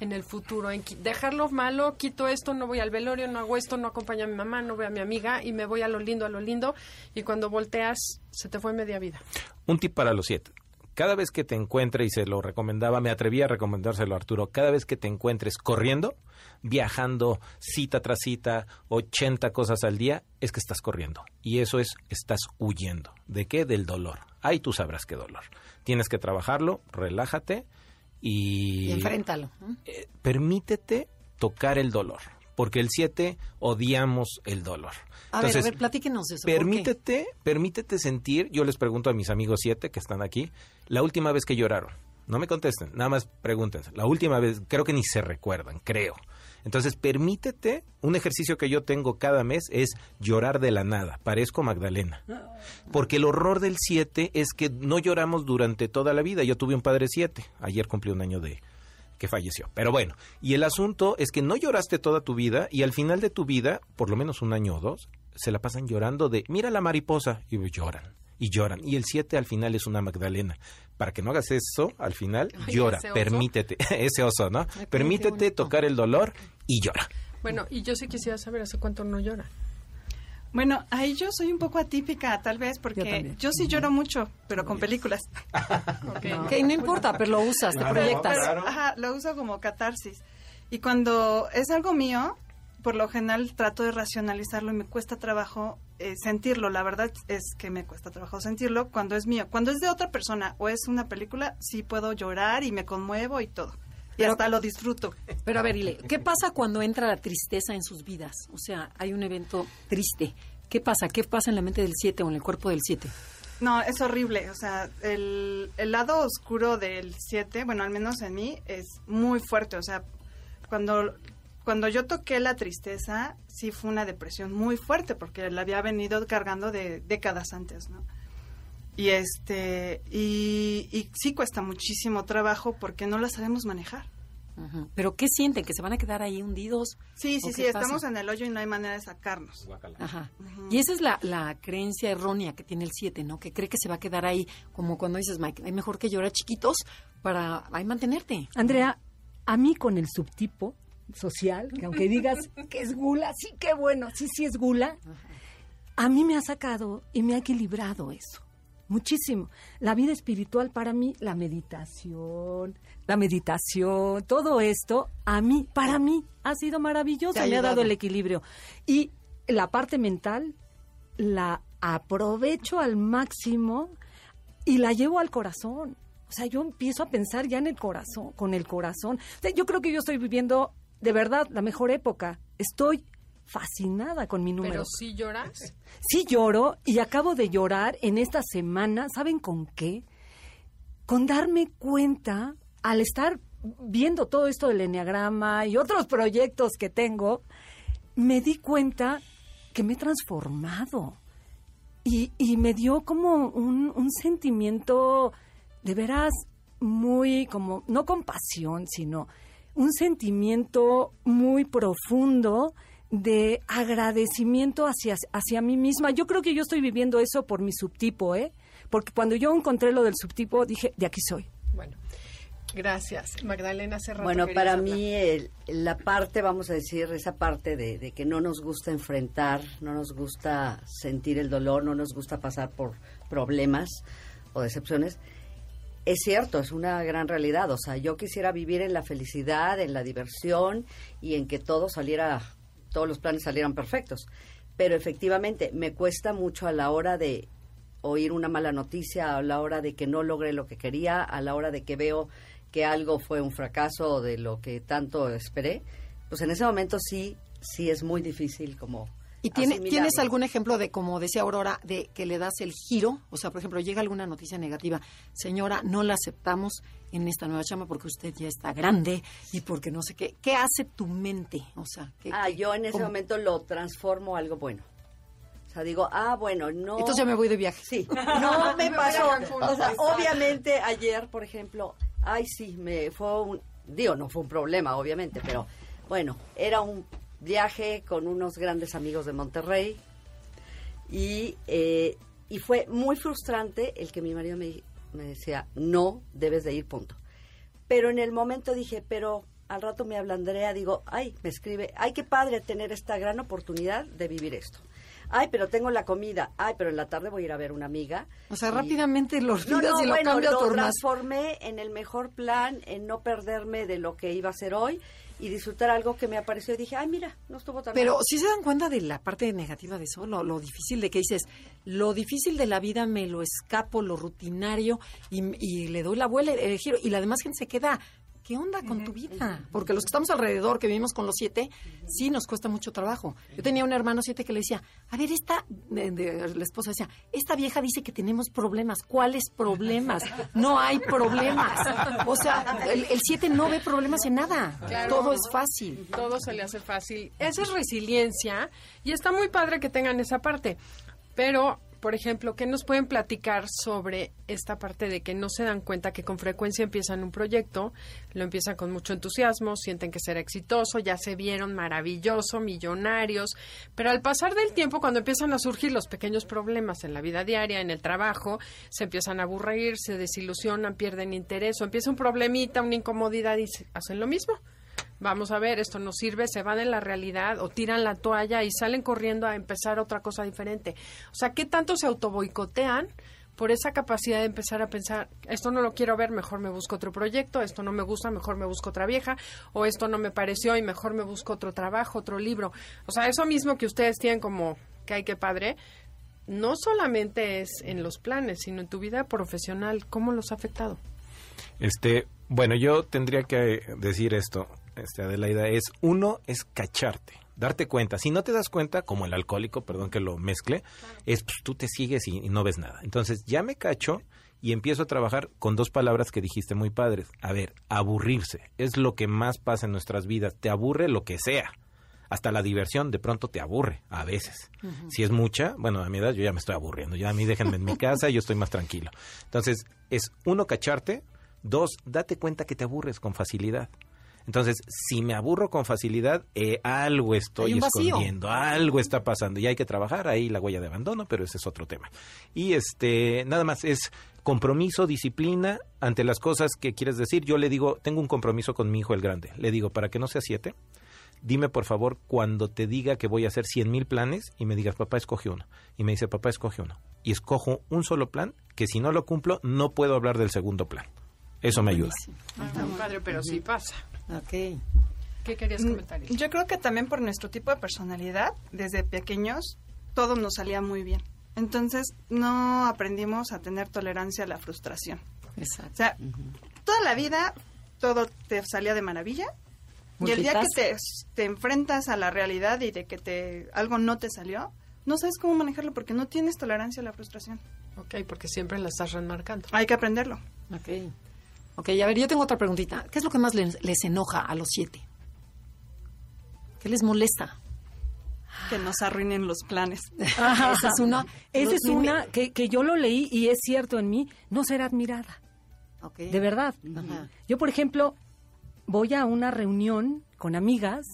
en el futuro? En dejarlo malo, quito esto, no voy al velorio, no hago esto, no acompaño a mi mamá, no veo a mi amiga y me voy a lo lindo, a lo lindo. Y cuando volteas, se te fue media vida. Un tip para los siete. Cada vez que te encuentre, y se lo recomendaba, me atreví a recomendárselo a Arturo, cada vez que te encuentres corriendo, viajando cita tras cita, 80 cosas al día, es que estás corriendo. Y eso es, estás huyendo. ¿De qué? Del dolor. Ahí tú sabrás qué dolor. Tienes que trabajarlo, relájate y... Y enfréntalo. eh, permítete tocar el dolor, porque el 7 odiamos el dolor. A ver, a ver, platíquenos eso. permítete, permítete sentir, yo les pregunto a mis amigos 7 que están aquí, la última vez que lloraron. No me contesten, nada más pregúntense. La última vez, creo que ni se recuerdan, creo. Entonces, permítete, un ejercicio que yo tengo cada mes es llorar de la nada. Parezco Magdalena. Porque el horror del 7 es que no lloramos durante toda la vida. Yo tuve un padre 7. Ayer cumplí un año de que falleció. Pero bueno, y el asunto es que no lloraste toda tu vida y al final de tu vida, por lo menos un año o dos, se la pasan llorando de, mira la mariposa, y lloran. Y lloran. Y el 7 al final es una Magdalena. Para que no hagas eso, al final Ay, llora. ese. Permítete, *laughs* ese oso, ¿no? Permítete tocar el dolor y llora. Bueno, y yo sí quisiera saber hace cuánto no llora. Bueno, ahí yo soy un poco atípica, tal vez, porque yo, sí lloro mucho, pero con películas. *laughs* Que no importa, pero lo usas, te proyectas. Pero, ajá, lo uso como catarsis. Y cuando es algo mío, por lo general trato de racionalizarlo y me cuesta trabajo eh, sentirlo. La verdad es que me cuesta trabajo sentirlo cuando es mío. Cuando es de otra persona o es una película, sí puedo llorar y me conmuevo y todo. Pero- hasta lo disfruto. Pero a ver, Ile, ¿qué pasa cuando entra la tristeza en sus vidas? O sea, hay un evento triste. ¿Qué pasa? ¿Qué pasa en la mente del 7 o en el cuerpo del 7? No, es horrible. O sea, el, el lado oscuro del 7, bueno, al menos en mí, es muy fuerte. O sea, cuando, cuando yo toqué la tristeza, sí fue una depresión muy fuerte porque la había venido cargando de décadas antes, ¿no? Y este, y, y sí cuesta muchísimo trabajo porque no la sabemos manejar. ¿Pero qué sienten? ¿Que se van a quedar ahí hundidos? Sí, ¿O sí, sí, pasa? estamos en el hoyo y no hay manera de sacarnos. Ajá. Y esa es la, la creencia errónea que tiene el 7, ¿no? Que cree que se va a quedar ahí, como cuando dices, Mike, es mejor que llorar chiquitos para ahí mantenerte. Andrea, a mí con el subtipo social, que aunque digas *laughs* que es gula, sí, qué bueno, sí, sí es gula, a mí me ha sacado y me ha equilibrado eso. Muchísimo. La vida espiritual para mí, la meditación, la meditación, todo esto, a mí, para mí, ha sido maravilloso, ha me ha dado el equilibrio. Y la parte mental la aprovecho al máximo y la llevo al corazón. O sea, yo empiezo a pensar ya en el corazón, con el corazón. O sea, yo creo que yo estoy viviendo de verdad la mejor época. Estoy fascinada con mi número. Pero sí lloras. Sí lloro y acabo de llorar en esta semana, ¿saben con qué? Con darme cuenta, al estar viendo todo esto del enneagrama y otros proyectos que tengo, me di cuenta que me he transformado. Y, y me dio como un, un sentimiento de veras muy como, no compasión, sino un sentimiento muy profundo de agradecimiento hacia, hacia mí misma. Yo creo que yo estoy viviendo eso por mi subtipo, ¿eh? Porque cuando yo encontré lo del subtipo, dije, de aquí soy. Bueno, gracias. Magdalena Serrano. Bueno, para hablar. mí el- la parte, vamos a decir, esa parte de, de que no nos gusta enfrentar, no nos gusta sentir el dolor, no nos gusta pasar por problemas o decepciones, es cierto, es una gran realidad. O sea, yo quisiera vivir en la felicidad, en la diversión y en que todo saliera, todos los planes salieran perfectos. Pero efectivamente, me cuesta mucho a la hora de oír una mala noticia, a la hora de que no logré lo que quería, a la hora de que veo que algo fue un fracaso de lo que tanto esperé. Pues en ese momento sí, sí es muy difícil como ¿Y tiene, tienes algún ejemplo de, como decía Aurora, de que le das el giro? O sea, por ejemplo, llega alguna noticia negativa. Señora, no la aceptamos en esta nueva chama porque usted ya está grande y porque no sé qué. ¿Qué hace tu mente? O sea, ¿qué- Ah, qué- yo en ese cómo? momento lo transformo a algo bueno. O sea, digo, ah, bueno, no... Entonces ya me voy de viaje. Sí, *laughs* no me pasó. O sea, obviamente ayer, por ejemplo, ay, sí, me fue un... Digo, no fue un problema, obviamente, pero bueno, era un viaje con unos grandes amigos de Monterrey y, eh, y fue muy frustrante el que mi marido me, me decía, no, debes de ir, punto. Pero en el momento dije, pero al rato me habla Andrea, digo, ay, me escribe, ay, qué padre tener esta gran oportunidad de vivir esto. Ay, pero tengo la comida. Ay, pero en la tarde voy a ir a ver una amiga. O sea, Y- rápidamente lo no, olvidas no, y lo bueno, cambias lo transformé en el mejor plan, en no perderme de lo que iba a hacer hoy y disfrutar algo que me apareció y dije, ay, mira, no estuvo tan Pero si se dan cuenta de la parte negativa de eso, lo, lo difícil de que dices, lo difícil de la vida me lo escapo, lo rutinario, y, y le doy la vuelta, el giro, y la demás gente se queda, ¿qué onda con tu vida? Porque los que estamos alrededor, que vivimos con los siete, sí nos cuesta mucho trabajo. Yo tenía un hermano siete que le decía, a ver, esta, de- de- la esposa decía, esta vieja dice que tenemos problemas. ¿Cuáles problemas? No hay problemas. O sea, el, el siete no ve problemas en nada. Claro. Todo es fácil. Todo se le hace fácil. Esa es resiliencia y está muy padre que tengan esa parte. Pero, por ejemplo, ¿qué nos pueden platicar sobre esta parte de que no se dan cuenta que con frecuencia empiezan un proyecto, lo empiezan con mucho entusiasmo, sienten que será exitoso, ya se vieron maravilloso, millonarios, pero al pasar del tiempo, cuando empiezan a surgir los pequeños problemas en la vida diaria, en el trabajo, se empiezan a aburrir, se desilusionan, pierden interés, o empieza un problemita, una incomodidad y hacen lo mismo vamos a ver, esto no sirve, se van de la realidad o tiran la toalla y salen corriendo a empezar otra cosa diferente. O sea, ¿qué tanto se autoboicotean por esa capacidad de empezar a pensar, esto no lo quiero ver, mejor me busco otro proyecto, esto no me gusta, mejor me busco otra vieja, o esto no me pareció y mejor me busco otro trabajo, otro libro? O sea, eso mismo que ustedes tienen como que hay que padre, no solamente es en los planes, sino en tu vida profesional, ¿cómo los ha afectado? Este, bueno, yo tendría que decir esto, este, Adelaida, es uno es cacharte, darte cuenta. Si no te das cuenta, como el alcohólico, perdón que lo mezcle, es pues tú te sigues y, y no ves nada. Entonces ya me cacho y empiezo a trabajar con dos palabras que dijiste muy padres. A ver, aburrirse es lo que más pasa en nuestras vidas. Te aburre lo que sea. Hasta la diversión de pronto te aburre, a veces. Si es mucha, bueno, a mi edad yo ya me estoy aburriendo. Ya a mí déjenme en mi casa, yo estoy más tranquilo. Entonces, es uno, cacharte. Dos, date cuenta que te aburres con facilidad. Entonces, si me aburro con facilidad, eh, algo estoy escondiendo, algo está pasando y hay que trabajar ahí la huella de abandono, pero ese es otro tema. Y este, nada más es compromiso, disciplina ante las cosas que quieres decir. Yo le digo, tengo un compromiso con mi hijo el grande. Le digo, para que no sea siete, dime por favor cuando te diga que voy a hacer cien mil planes y me digas, papá, escoge uno. Y me dice, papá, escoge uno. Y escojo un solo plan que si no lo cumplo, no puedo hablar del segundo plan. Eso me ayuda. Está padre, pero sí pasa. Ok. ¿Qué querías comentar? Isla? Yo creo que también por nuestro tipo de personalidad, desde pequeños, todo nos salía muy bien. Entonces, no aprendimos a tener tolerancia a la frustración. O Exacto. sea, toda la vida todo te salía de maravilla. Y el día que te, te enfrentas a la realidad y de que te algo no te salió, no sabes cómo manejarlo porque no tienes tolerancia a la frustración. Ok, porque siempre la estás remarcando. Hay que aprenderlo. Ok. Ok, a ver, yo tengo otra preguntita. ¿Qué es lo que más les, les enoja a los siete? ¿Qué les molesta? Que nos arruinen los planes. *laughs* Esa es una. *laughs* Esa es una que, que yo lo leí y es cierto en mí, no ser admirada, Ok. de verdad. Ajá. Yo, por ejemplo, voy a una reunión con amigas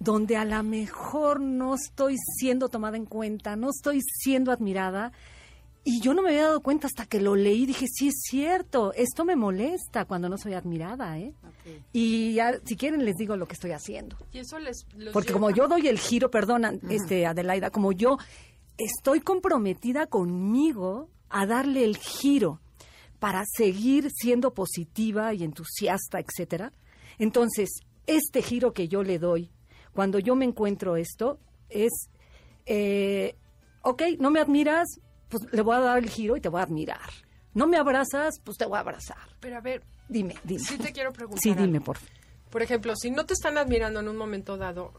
donde a lo mejor no estoy siendo tomada en cuenta, no estoy siendo admirada. Y yo no me había dado cuenta hasta que lo leí, dije, sí es cierto, esto me molesta cuando no soy admirada, ¿eh? Y ya, si quieren, les digo lo que estoy haciendo. Y eso les... Porque lleva- como yo doy el giro, perdona, este, Adelaida, como yo estoy comprometida conmigo a darle el giro para seguir siendo positiva y entusiasta, etcétera. Entonces, este giro que yo le doy cuando yo me encuentro esto es, eh, ok, no me admiras, pues le voy a dar el giro y te voy a admirar. No me abrazas, pues te voy a abrazar. Pero a ver, Dime, dime. sí te quiero preguntar. Sí, dime, algo. por favor. Por ejemplo, si no te están admirando en un momento dado,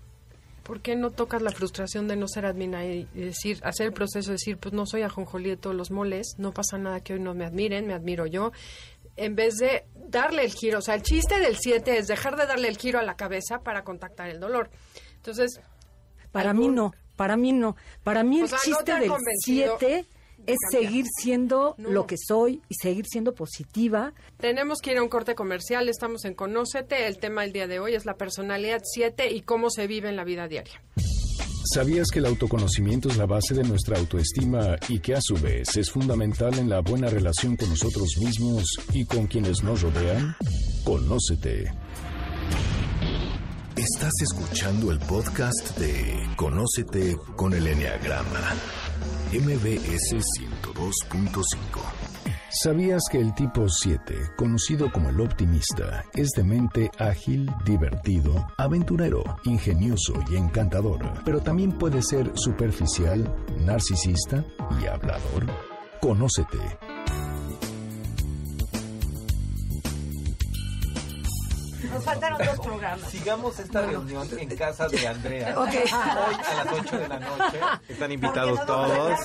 ¿por qué no tocas la frustración de no ser admirada y decir, hacer el proceso de decir, pues no soy ajonjolí de todos los moles, no pasa nada que hoy no me admiren, me admiro yo, en vez de darle el giro, o sea, el chiste del 7 es dejar de darle el giro a la cabeza para contactar el dolor. Entonces, Para algún- mí no, para mí no. Para mí el O sea, ¿no te chiste del convencido 7 de es cambiar? seguir siendo No. lo que soy y seguir siendo positiva. Tenemos que ir a un corte comercial, estamos en Conócete, el tema del día de hoy es la personalidad 7 y cómo se vive en la vida diaria. ¿Sabías que el autoconocimiento es la base de nuestra autoestima y que a su vez es fundamental en la buena relación con nosotros mismos y con quienes nos rodean? Conócete. Estás escuchando el podcast de Conócete con el Enneagrama. MBS 102.5. ¿Sabías que el tipo 7, conocido como el optimista, es de mente ágil, divertido, aventurero, ingenioso y encantador, pero también puede ser superficial, narcisista y hablador? Conócete. Faltaron dos programas. Sigamos esta reunión en casa de Andrea. Hoy a las 8 de la noche. Están invitados todos.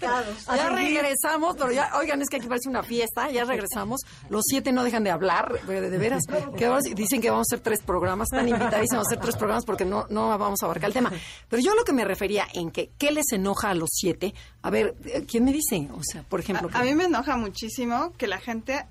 Ya regresamos, pero ya, oigan, es que aquí parece una fiesta, ya regresamos. Los siete no dejan de hablar, de, de veras. Que dicen que vamos a hacer tres programas, están invitadísimos a hacer tres programas porque no, no vamos a abarcar el tema. Pero yo lo que me refería en que, ¿qué les enoja a los siete? A ver, eh, ¿quién me dice? O sea, por ejemplo... A, a mí me enoja muchísimo que la gente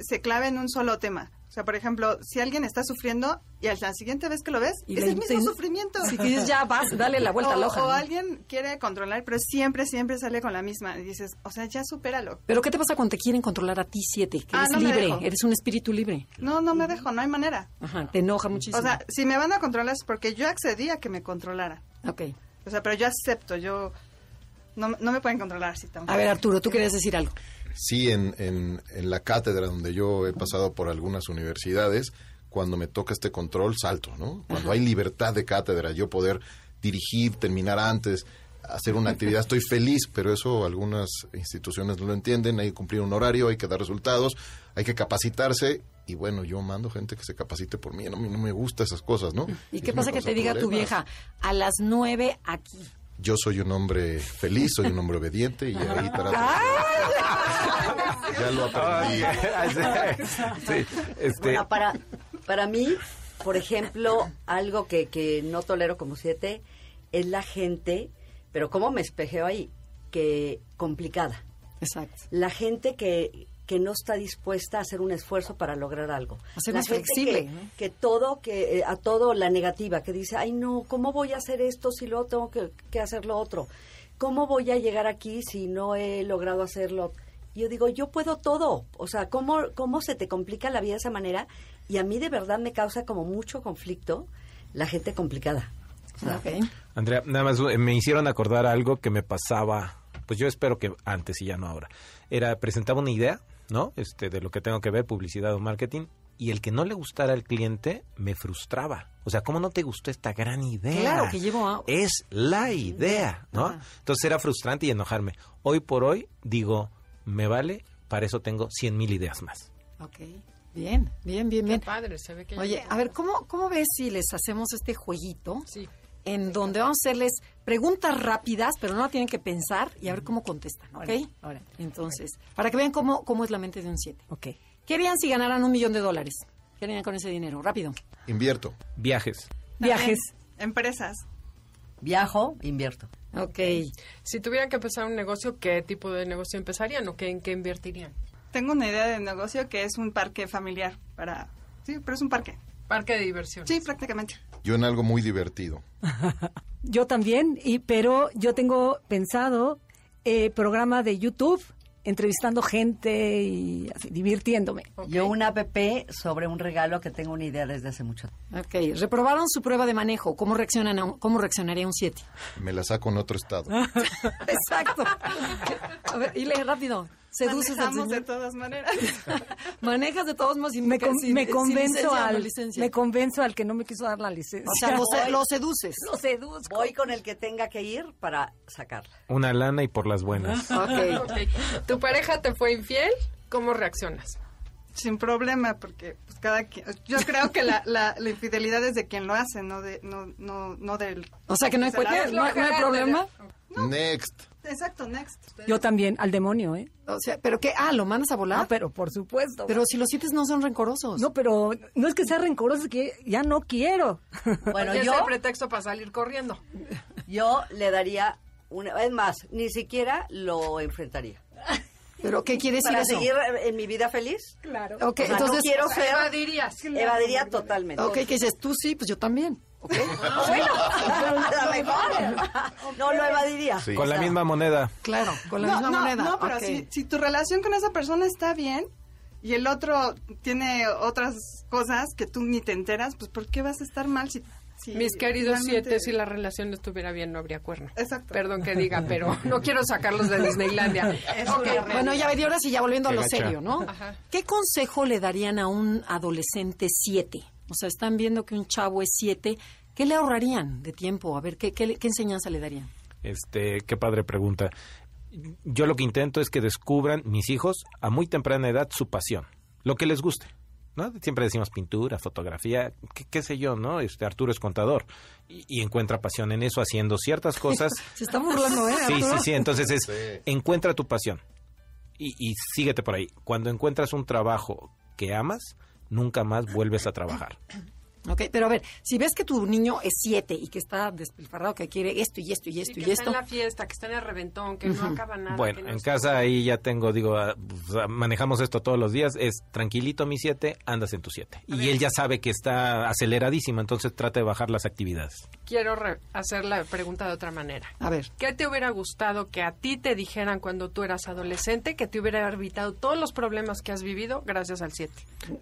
se clave en un solo tema. O sea, por ejemplo, si alguien está sufriendo y a la siguiente vez que lo ves, Y es el mismo sufrimiento. Si dices, ya vas, dale la vuelta o, a la hoja. o alguien quiere controlar, pero siempre, siempre sale con la misma. Y dices, o sea, ya supéralo. Pero ¿qué te pasa cuando te quieren controlar a ti siete? Que Ah, eres no libre, eres un espíritu libre. No, no me dejo, no hay manera. Ajá, te enoja muchísimo. O sea, si me van a controlar es porque yo accedí a que me controlaran. ok. O sea, pero yo acepto, yo... No, no me pueden controlar así tampoco. A ver, Arturo, tú querías decir algo. Sí, en, en, en la cátedra donde yo he pasado por algunas universidades, cuando me toca este control, salto, ¿no? Cuando hay libertad de cátedra, yo poder dirigir, terminar antes, hacer una actividad, estoy feliz, pero eso algunas instituciones no lo entienden, hay que cumplir un horario, hay que dar resultados, hay que capacitarse, y bueno, yo mando gente que se capacite por mí, no, me- no me gustan esas cosas, ¿no? ¿Y Eso qué pasa que te diga tu vieja a las nueve aquí? Yo soy un hombre feliz, soy un hombre obediente, y ahí trato Ya lo aprendí. *laughs* sí, este, Bueno, para, para mí, por ejemplo, algo que, que no tolero como siete es la gente, pero ¿cómo me espejeo ahí? Que complicada. Exacto. La gente que, que no está dispuesta a hacer un esfuerzo para lograr algo. A ser la más flexible, Que, ¿no? que todo, que eh, a todo la negativa, que dice, ay no, ¿cómo voy a hacer esto si luego tengo que, que hacer lo otro? ¿Cómo voy a llegar aquí si no he logrado hacerlo? Yo digo, yo puedo todo. O sea, ¿cómo, ¿cómo se te complica la vida de esa manera? Y a mí de verdad me causa como mucho conflicto la gente complicada. Andrea, nada más eh, me hicieron acordar algo que me pasaba, pues yo espero que antes y ya no ahora. Era, presentaba una idea, ¿no? Este, de lo que tengo que ver, publicidad o marketing, y el que no le gustara al cliente me frustraba. O sea, ¿cómo no te gustó esta gran idea? Claro, que llevo a- Es la idea, ¿no? Ajá. Entonces era frustrante y enojarme. Hoy por hoy digo, me vale, para eso tengo cien mil ideas más. Ok. Bien, bien, bien, bien. Qué padre, se ve que Oye, a ver, ¿cómo, ¿cómo ves si les hacemos este jueguito? Sí. En donde vamos a hacerles preguntas rápidas, pero no tienen que pensar y a ver cómo contestan, ¿ok? Órale, órale. Entonces, para que vean cómo, cómo es la mente de un 7. Ok. ¿Qué harían si ganaran un millón de dólares? ¿Qué harían con ese dinero? Rápido. Invierto. Viajes. Viajes. Empresas. viajo, invierto. Ok. Si tuvieran que empezar un negocio, ¿qué tipo de negocio empezarían o qué, en qué invertirían? Tengo una idea de negocio que es un parque familiar para... Sí, pero es un parque. Parque de diversión. Sí, prácticamente. Yo en algo muy divertido. *laughs* Yo también, y, pero yo tengo pensado eh, programa de YouTube entrevistando gente y así, divirtiéndome. Yo una app sobre un regalo que tengo una idea desde hace mucho tiempo. Ok. Reprobaron su prueba de manejo. ¿Cómo, reaccionan a un- cómo reaccionaría un 7? Me la saco en otro estado. *laughs* Exacto. A ver, y lee rápido. Seduces al manejamos de señor. todas maneras. *laughs* Manejas de todos modos y Me, con- sin- me convenzo licencia no al licencia. me convenzo al que no me quiso dar la licencia. O sea, *laughs* lo, se- lo seduces. lo seduzco. Voy con el que tenga que ir para sacarla. Una lana y por las buenas. *laughs* Ok. Ok. ¿Tu pareja te fue infiel? ¿Cómo reaccionas? Sin problema, porque pues, cada quien... Yo creo que la, la, la infidelidad es de quien lo hace, no de no no no del... O sea que no hay, Se la cualquier- no, no hay problema. Next. Exacto, next. Yo también, al demonio, ¿eh? O sea, ¿pero qué? Ah, ¿lo mandas a volar? Ah, pero por supuesto. Pero si los siete no son rencorosos. no, pero no es que sea rencoroso, es que ya no quiero. Bueno, yo, es el pretexto para salir corriendo. yo le daría una... Es más, ni siquiera lo enfrentaría. ¿Pero qué quiere decir Para eso? seguir en mi vida feliz, Claro. Ok, o sea, entonces... no quiero O sea, ser... evadirías. Evadiría totalmente. Ok, que dices, tú sí, pues yo también. ¿Ok? Bueno, a lo mejor. No lo evadiría. Sí. Con la O sea, misma moneda. Claro, con la no, misma no, moneda. No, pero si, si tu relación con esa persona está bien y el otro tiene otras cosas que tú ni te enteras, pues ¿por qué vas a estar mal si... Mis queridos siete, si la relación estuviera bien, no habría cuerno. Exacto. Perdón que diga, pero no quiero sacarlos de Disneylandia. *laughs* Bueno, ya, y ahora sí, ya volviendo a lo gacha. serio, ¿no? Ajá. ¿Qué consejo le darían a un adolescente siete? O sea, están viendo que un chavo es siete. ¿Qué le ahorrarían de tiempo? A ver, ¿qué, qué, le- qué enseñanza le darían? Este, qué padre pregunta. Yo lo que intento es que descubran mis hijos a muy temprana edad su pasión, lo que les guste. ¿no? Siempre decimos pintura, fotografía, qué, qué sé yo, ¿no? Este Arturo es contador y, y encuentra pasión en eso haciendo ciertas cosas. *laughs* Se está burlando, ¿eh? sí, sí, sí. Entonces es Sí. encuentra tu pasión y, y síguete por ahí. Cuando encuentras un trabajo que amas, nunca más vuelves a trabajar. Ok, pero a ver, si ves que tu niño es siete y que está despilfarrado, que quiere esto y esto y esto que y está esto, en la fiesta, que está en el reventón, que no acaba nada. que Bueno, no en está- casa ahí ya tengo, digo, ah, pues, ah, manejamos esto todos los días, es tranquilito mi siete, andas en tu siete. Y él ya sabe que está aceleradísimo, entonces trata de bajar las actividades. Quiero re- hacer la pregunta de otra manera. a ver, ¿Qué te hubiera gustado que a ti te dijeran cuando tú eras adolescente que te hubiera evitado todos los problemas que has vivido gracias al 7?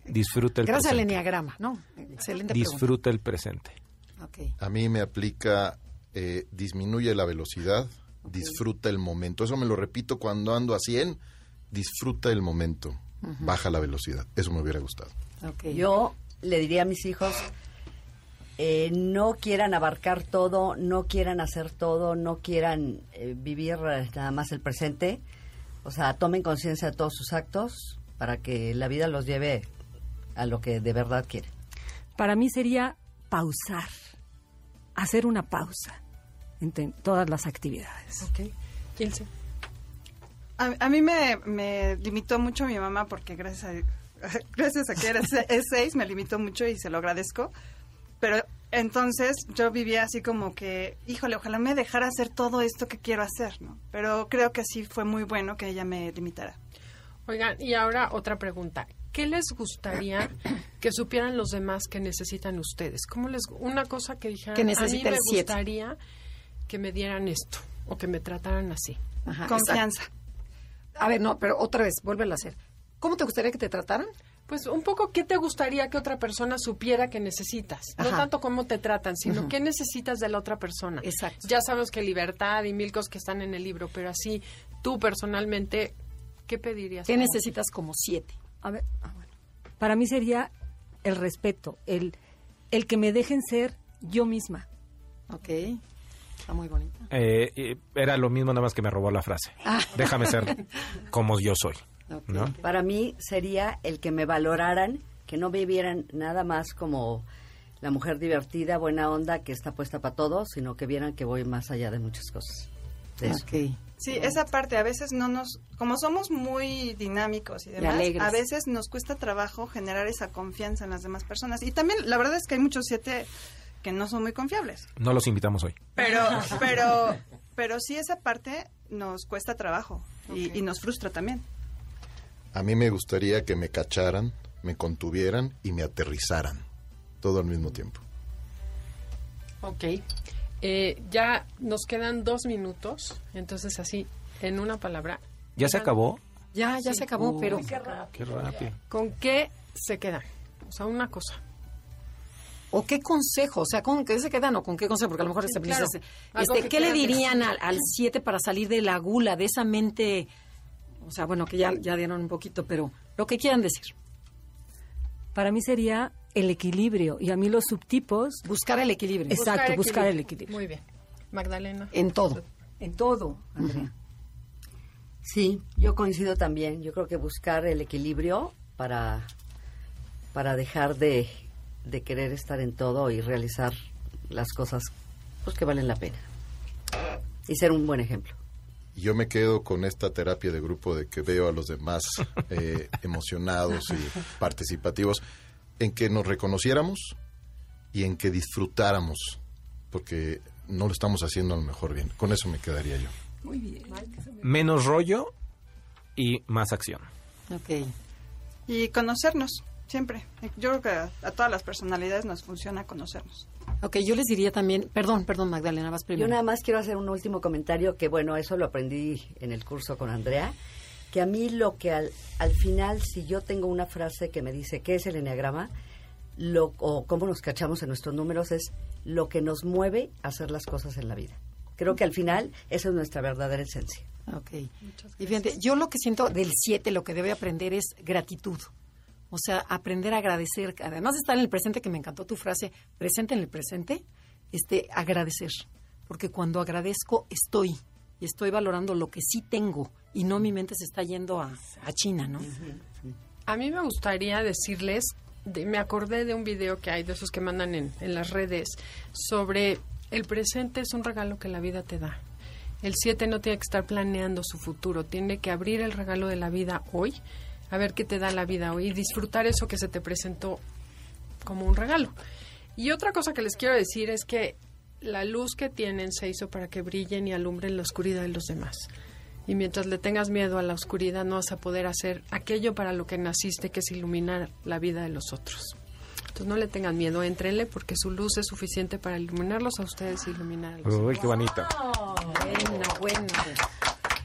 Disfruta el gracias al enneagrama, ¿no? Excelente Disfruta el presente. A mí me aplica, eh, disminuye la velocidad, disfruta el momento. Eso me lo repito cuando ando a 100, disfruta el momento, baja la velocidad. Eso me hubiera gustado. Yo le diría a mis hijos, eh, no quieran abarcar todo, no quieran hacer todo, no quieran eh, vivir eh, nada más el presente. O sea, tomen conciencia de todos sus actos para que la vida los lleve a lo que de verdad quieren. Para mí sería pausar, hacer una pausa en todas las actividades. Ok. Ilse. A, a mí me, me limitó mucho mi mamá porque gracias a, *laughs* gracias a que era seis me limitó mucho y se lo agradezco. Pero entonces yo vivía así como que, híjole, ojalá me dejara hacer todo esto que quiero hacer, ¿no? Pero creo que sí fue muy bueno que ella me limitara. Oigan, y ahora otra pregunta. ¿Qué les gustaría que supieran los demás que necesitan ustedes? ¿Cómo les una cosa que dijeran? Que a mí me el siete". gustaría que me dieran esto o que me trataran así. Ajá, Confianza. exacto. A ver, no, pero otra vez, vuélvelo a hacer. ¿Cómo te gustaría que te trataran? Pues un poco, ¿qué te gustaría que otra persona supiera que necesitas? No Ajá. tanto cómo te tratan, sino Ujú. qué necesitas de la otra persona. Exacto. Ya sabes que libertad y mil cosas que están en el libro, pero así, tú personalmente, ¿qué pedirías? ¿Qué Como- necesitas como siete? A ver, ah, bueno. Para mí sería el respeto, el, el que me dejen ser yo misma. Ok. Está muy bonita. Eh, era lo mismo, nada más que me robó la frase. Ah. Déjame ser *laughs* como yo soy. Para mí sería el que me valoraran, que no me vieran nada más como la mujer divertida, buena onda, que está puesta para todo, sino que vieran que voy más allá de muchas cosas. Sí, esa parte a veces no nos, como somos muy dinámicos y demás, a veces nos cuesta trabajo generar esa confianza en las demás personas. Y también la verdad es que hay muchos siete que no son muy confiables. No los invitamos hoy. Pero, *laughs* pero, pero sí esa parte nos cuesta trabajo y, y nos frustra también. A mí me gustaría que me cacharan, me contuvieran y me aterrizaran. Todo al mismo tiempo. Ok. Eh, ya nos quedan dos minutos, entonces así, en una palabra. ¿Ya se acabó? Ya, ya se acabó, pero Qué rápido. ¿Con qué se quedan? O sea, una cosa. ¿o qué consejo? O sea, ¿con qué se quedan o con qué consejo? Porque a lo mejor Sí, este, claro. este, este, que ¿qué le dirían al, al *laughs* siete para salir de la gula, de esa mente O sea, bueno, que ya, ya dieron un poquito, pero lo que quieran decir. Para mí sería el equilibrio y a mí los subtipos... Buscar el equilibrio. Exacto, buscar el equilibrio. Muy bien. Magdalena. En todo. En todo, Andrea. Sí, yo coincido también. Yo creo que buscar el equilibrio para, para dejar de, de querer estar en todo y realizar las cosas pues, que valen la pena. Y ser un buen ejemplo. Yo me quedo con esta terapia de grupo de que veo a los demás eh, *laughs* emocionados y participativos, en que nos reconociéramos y en que disfrutáramos, porque no lo estamos haciendo a lo mejor bien. Con eso me quedaría yo. Muy bien. Menos rollo y más acción. Ok. Y conocernos, siempre. Yo creo que a, a todas las personalidades nos funciona conocernos. Ok, yo les diría también, perdón, perdón Magdalena, vas primero. Yo nada más quiero hacer un último comentario que, bueno, eso lo aprendí en el curso con Andrea, que a mí lo que al, al final, si yo tengo una frase que me dice qué es el enneagrama, lo, o cómo nos cachamos en nuestros números, es lo que nos mueve a hacer las cosas en la vida. Creo que al final esa es nuestra verdadera esencia. Ok. Y fíjate, yo lo que siento del 7, lo que debe aprender es gratitud. O sea, aprender a agradecer. Además de estar en el presente, que me encantó tu frase, presente en el presente, este, agradecer. Porque cuando agradezco, estoy. Y estoy valorando lo que sí tengo. Y no mi mente se está yendo a, a China, ¿no? A mí me gustaría decirles, de- me acordé de un video que hay de esos que mandan en, en las redes sobre el presente es un regalo que la vida te da. El 7 no tiene que estar planeando su futuro, tiene que abrir el regalo de la vida hoy, a ver qué te da la vida hoy y disfrutar eso que se te presentó como un regalo. Y otra cosa que les quiero decir es que la luz que tienen se hizo para que brillen y alumbren la oscuridad de los demás. Y mientras le tengas miedo a la oscuridad, no vas a poder hacer aquello para lo que naciste, que es iluminar la vida de los otros. Entonces no le tengan miedo, entrenle porque su luz es suficiente para iluminarlos a ustedes y iluminar a los Uy, qué bonito. Bueno,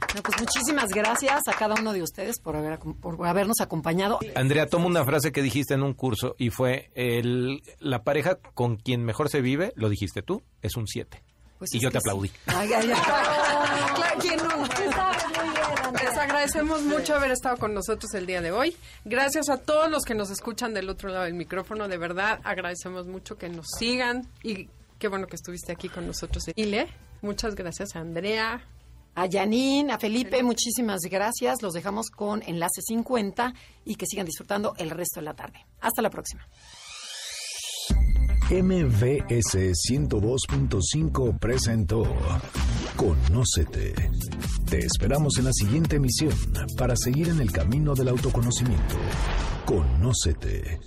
bueno. No, pues muchísimas gracias a cada uno de ustedes por, haber, por habernos acompañado. Andrea, toma una frase que dijiste en un curso y fue el, la pareja con quien mejor se vive, lo dijiste tú, es un 7. Pues y yo te sí. aplaudí. Ay, ay, ay. *laughs* Claro, ¿quién no? Les agradecemos mucho haber estado con nosotros el día de hoy. Gracias a todos los que nos escuchan del otro lado del micrófono. De verdad, agradecemos mucho que nos sigan y qué bueno que estuviste aquí con nosotros. Ile, muchas gracias a Andrea. A Janine, a Felipe, muchísimas gracias. Los dejamos con Enlace 50 y que sigan disfrutando el resto de la tarde. Hasta la próxima. MVS 102.5 presentó Conócete. Te esperamos en la siguiente emisión para seguir en el camino del autoconocimiento. Conócete.